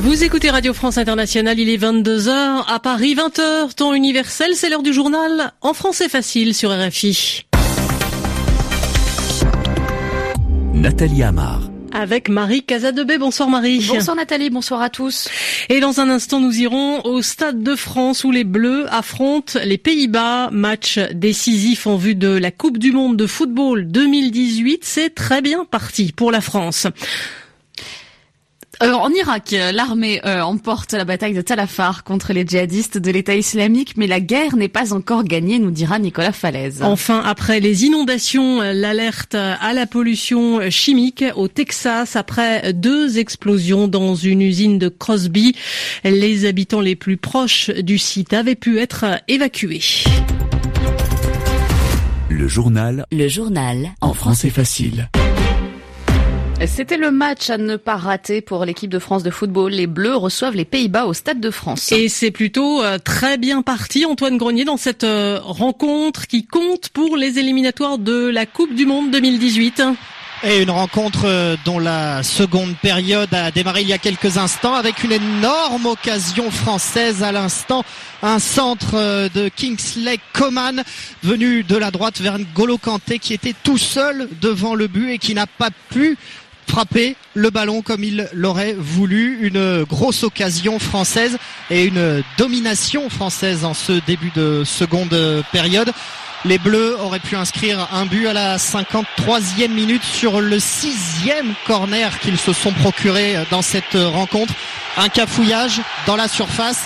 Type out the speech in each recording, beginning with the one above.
Vous écoutez Radio France Internationale, il est 22h, à Paris 20h, temps universel, c'est l'heure du journal en français facile sur RFI. Nathalie Amar. Avec Marie Casadebé. Bonsoir Marie. Bonsoir Nathalie, bonsoir à tous. Et dans un instant, nous irons au Stade de France où les Bleus affrontent les Pays-Bas. Match décisif en vue de la Coupe du Monde de football 2018. C'est très bien parti pour la France. Euh, en Irak, l'armée euh, emporte la bataille de Talafar contre les djihadistes de l'État islamique, mais la guerre n'est pas encore gagnée, nous dira Nicolas Falaise. Enfin, après les inondations, l'alerte à la pollution chimique au Texas après deux explosions dans une usine de Crosby. Les habitants les plus proches du site avaient pu être évacués. Le journal. Le journal. En français facile. C'était le match à ne pas rater pour l'équipe de France de football. Les Bleus reçoivent les Pays-Bas au Stade de France. Et c'est plutôt euh, très bien parti, Antoine Grenier, dans cette euh, rencontre qui compte pour les éliminatoires de la Coupe du Monde 2018. Et une rencontre euh, dont la seconde période a démarré il y a quelques instants avec une énorme occasion française à l'instant. Un centre de Kingsley Coman venu de la droite vers N'Golo Kanté qui était tout seul devant le but et qui n'a pas pu frapper le ballon comme il l'aurait voulu. Une grosse occasion française et une domination française en ce début de seconde période. Les Bleus auraient pu inscrire un but à la 53e minute sur le sixième corner qu'ils se sont procuré dans cette rencontre. Un cafouillage dans la surface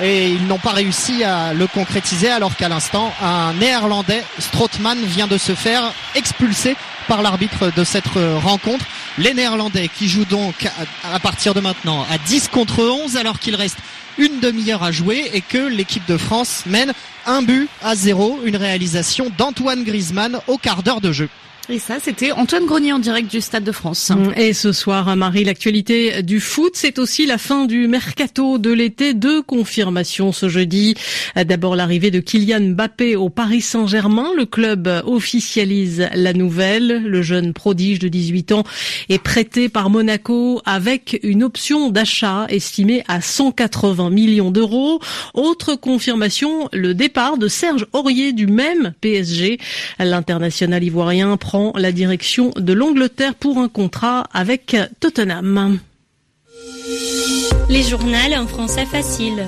et ils n'ont pas réussi à le concrétiser alors qu'à l'instant un néerlandais Strootman vient de se faire expulser par l'arbitre de cette rencontre. Les néerlandais qui jouent donc à partir de maintenant à 10 contre 11 alors qu'il reste une demi-heure à jouer et que l'équipe de France mène un but à zéro, une réalisation d'Antoine Griezmann au quart d'heure de jeu. Et ça, c'était Antoine Grenier en direct du Stade de France. Et ce soir, Marie, l'actualité du foot, c'est aussi la fin du mercato de l'été. Deux confirmations ce jeudi. D'abord, l'arrivée de Kylian Mbappé au Paris Saint-Germain. Le club officialise la nouvelle. Le jeune prodige de 18 ans est prêté par Monaco avec une option d'achat estimée à 180 millions d'euros. Autre confirmation, le départ de Serge Aurier du même PSG. L'international ivoirien prend la direction de l'Angleterre pour un contrat avec Tottenham. Les journaux en français facile.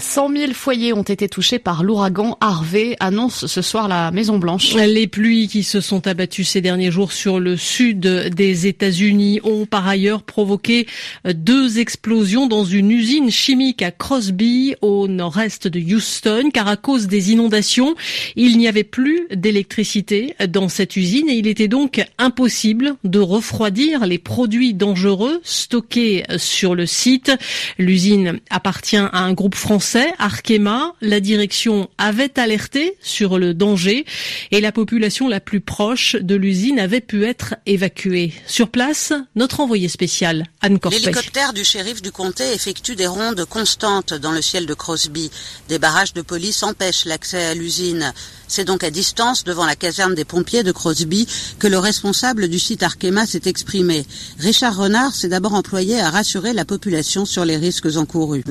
100 000 foyers ont été touchés par l'ouragan Harvey, annonce ce soir la Maison Blanche. Les pluies qui se sont abattues ces derniers jours sur le sud des États-Unis ont par ailleurs provoqué deux explosions dans une usine chimique à Crosby, au nord-est de Houston, car à cause des inondations, il n'y avait plus d'électricité dans cette usine et il était donc impossible de refroidir les produits dangereux stockés sur le site. L'usine appartient à un groupe français Arkema, la direction avait alerté sur le danger et la population la plus proche de l'usine avait pu être évacuée. Sur place, notre envoyé spécial, Anne Corpet. L'hélicoptère du shérif du comté effectue des rondes constantes dans le ciel de Crosby. Des barrages de police empêchent l'accès à l'usine. C'est donc à distance, devant la caserne des pompiers de Crosby, que le responsable du site Arkema s'est exprimé. Richard Renard s'est d'abord employé à rassurer la population sur les risques encourus.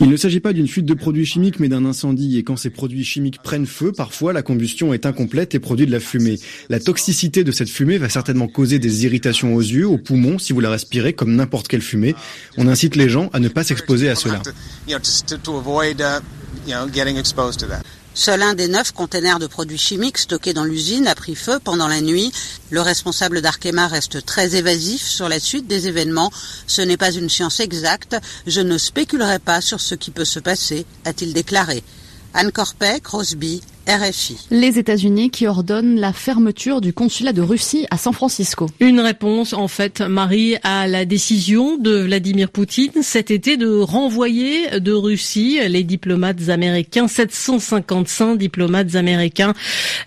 Il ne s'agit pas d'une fuite de produits chimiques, mais d'un incendie. Et quand ces produits chimiques prennent feu, parfois la combustion est incomplète et produit de la fumée. La toxicité de cette fumée va certainement causer des irritations aux yeux, aux poumons, si vous la respirez, comme n'importe quelle fumée. On incite les gens à ne pas s'exposer à cela. Seul un des neuf containers de produits chimiques stockés dans l'usine a pris feu pendant la nuit. Le responsable d'Arkema reste très évasif sur la suite des événements. Ce n'est pas une science exacte. Je ne spéculerai pas sur ce qui peut se passer, a-t-il déclaré. Anne Corpet, Crosby, RFI. Les États-Unis qui ordonnent la fermeture du consulat de Russie à San Francisco. Une réponse, en fait, Marie, à la décision de Vladimir Poutine cet été de renvoyer de Russie les diplomates américains, 755 diplomates américains.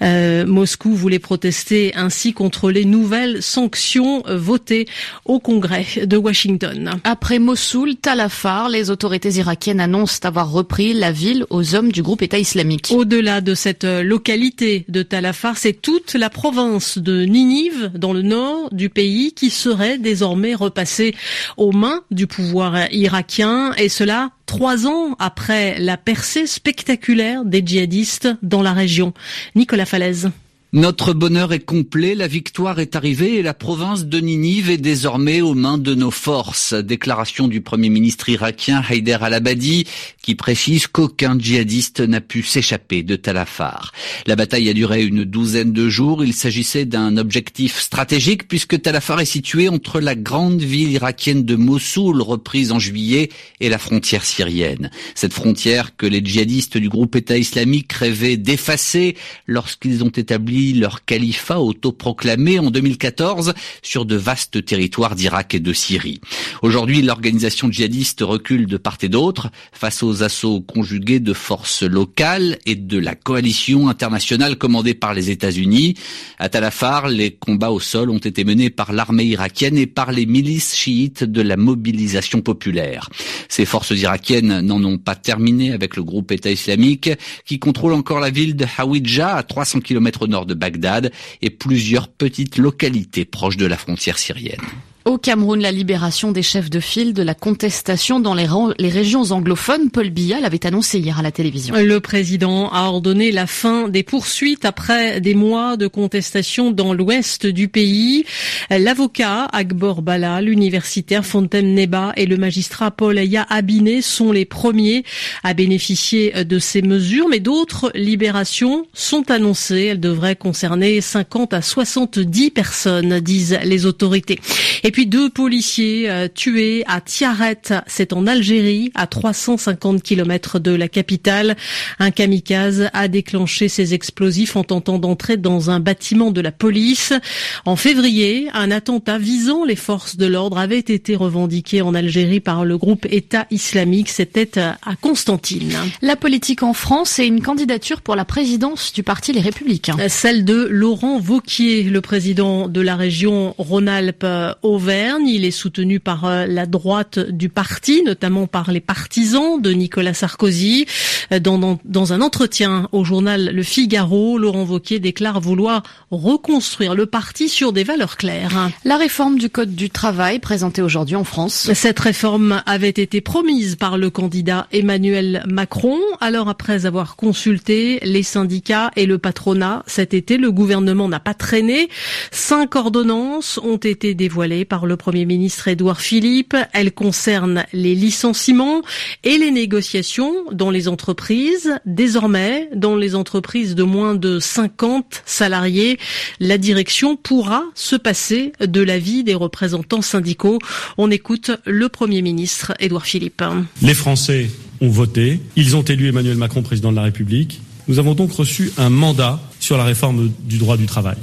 Euh, Moscou voulait protester ainsi contre les nouvelles sanctions votées au Congrès de Washington. Après Mossoul, Talafar, les autorités irakiennes annoncent avoir repris la ville aux hommes du groupe État islamique. Au-delà de cette localité de Talafar, c'est toute la province de Ninive, dans le nord du pays, qui serait désormais repassée aux mains du pouvoir irakien, et cela trois ans après la percée spectaculaire des djihadistes dans la région. Nicolas Falaise. Notre bonheur est complet, la victoire est arrivée et la province de Ninive est désormais aux mains de nos forces. Déclaration du Premier ministre irakien Haider al-Abadi qui précise qu'aucun djihadiste n'a pu s'échapper de Talafar. La bataille a duré une douzaine de jours. Il s'agissait d'un objectif stratégique puisque Talafar est situé entre la grande ville irakienne de Mossoul reprise en juillet et la frontière syrienne. Cette frontière que les djihadistes du groupe État islamique rêvaient d'effacer lorsqu'ils ont établi leur califat autoproclamé en 2014 sur de vastes territoires d'Irak et de Syrie. Aujourd'hui, l'organisation djihadiste recule de part et d'autre face aux assauts conjugués de forces locales et de la coalition internationale commandée par les États-Unis. À Talafar, les combats au sol ont été menés par l'armée irakienne et par les milices chiites de la mobilisation populaire. Ces forces irakiennes n'en ont pas terminé avec le groupe État islamique qui contrôle encore la ville de Hawija à 300 km au nord de Bagdad et plusieurs petites localités proches de la frontière syrienne. Au Cameroun, la libération des chefs de file de la contestation dans les, régions anglophones, Paul Biya l'avait annoncé hier à la télévision. Le président a ordonné la fin des poursuites après des mois de contestation dans l'ouest du pays. L'avocat Agbor Bala, l'universitaire Fontaine Neba et le magistrat Paul Aya Abiné sont les premiers à bénéficier de ces mesures, mais d'autres libérations sont annoncées. Elles devraient concerner 50 à 70 personnes, disent les autorités. Et puis deux policiers euh, tués à Tiaret, c'est en Algérie, à 350 km de la capitale. Un kamikaze a déclenché ses explosifs en tentant d'entrer dans un bâtiment de la police. En février, un attentat visant les forces de l'ordre avait été revendiqué en Algérie par le groupe État islamique. C'était à Constantine. La politique en France et une candidature pour la présidence du parti Les Républicains. Celle de Laurent Vauquier, le président de la région Rhône-Alpes-Auvergne il est soutenu par euh, la droite du parti, notamment par les partisans de Nicolas Sarkozy. Euh, dans, dans, un entretien au journal Le Figaro, Laurent Wauquiez déclare vouloir reconstruire le parti sur des valeurs claires. La réforme du Code du travail présentée aujourd'hui en France. Cette réforme avait été promise par le candidat Emmanuel Macron. Alors après avoir consulté les syndicats et le patronat cet été, le gouvernement n'a pas traîné. Cinq ordonnances ont été dévoilées par le Premier ministre Édouard Philippe. Elle concerne les licenciements et les négociations dans les entreprises. Désormais, dans les entreprises de moins de 50 salariés, la direction pourra se passer de l'avis des représentants syndicaux. On écoute le Premier ministre Édouard Philippe. Les Français ont voté. Ils ont élu Emmanuel Macron président de la République. Nous avons donc reçu un mandat sur la réforme du droit du travail.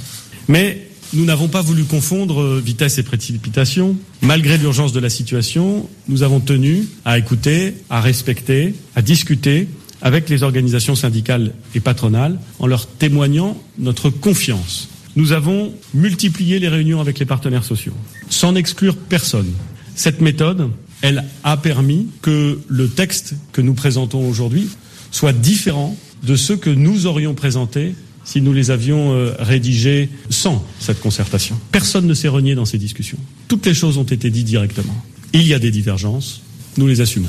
Mais nous n'avons pas voulu confondre euh, vitesse et précipitation. Malgré l'urgence de la situation, nous avons tenu à écouter, à respecter, à discuter avec les organisations syndicales et patronales en leur témoignant notre confiance. Nous avons multiplié les réunions avec les partenaires sociaux, sans exclure personne. Cette méthode, elle a permis que le texte que nous présentons aujourd'hui soit différent de ceux que nous aurions présentés si nous les avions euh, rédigés sans cette concertation. Personne ne s'est renié dans ces discussions. Toutes les choses ont été dites directement. Il y a des divergences, nous les assumons.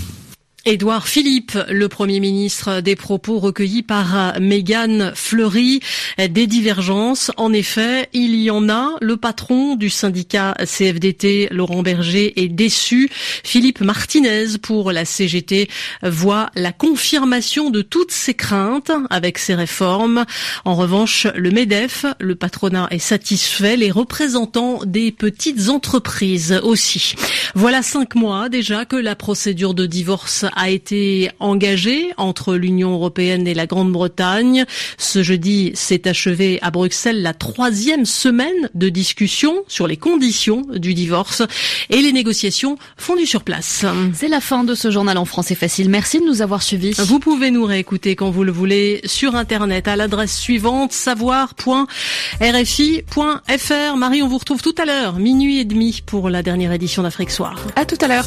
Édouard Philippe, le Premier ministre, des propos recueillis par Mégane Fleury, des divergences. En effet, il y en a. Le patron du syndicat CFDT, Laurent Berger, est déçu. Philippe Martinez, pour la CGT, voit la confirmation de toutes ses craintes avec ces réformes. En revanche, le MEDEF, le patronat est satisfait. Les représentants des petites entreprises aussi. Voilà cinq mois déjà que la procédure de divorce a été engagé entre l'Union européenne et la Grande-Bretagne. Ce jeudi s'est achevé à Bruxelles la troisième semaine de discussion sur les conditions du divorce et les négociations font du sur place. C'est la fin de ce journal en français facile. Merci de nous avoir suivis. Vous pouvez nous réécouter quand vous le voulez sur internet à l'adresse suivante savoir.rfi.fr. Marie, on vous retrouve tout à l'heure, minuit et demi pour la dernière édition d'Afrique Soir. À tout à l'heure.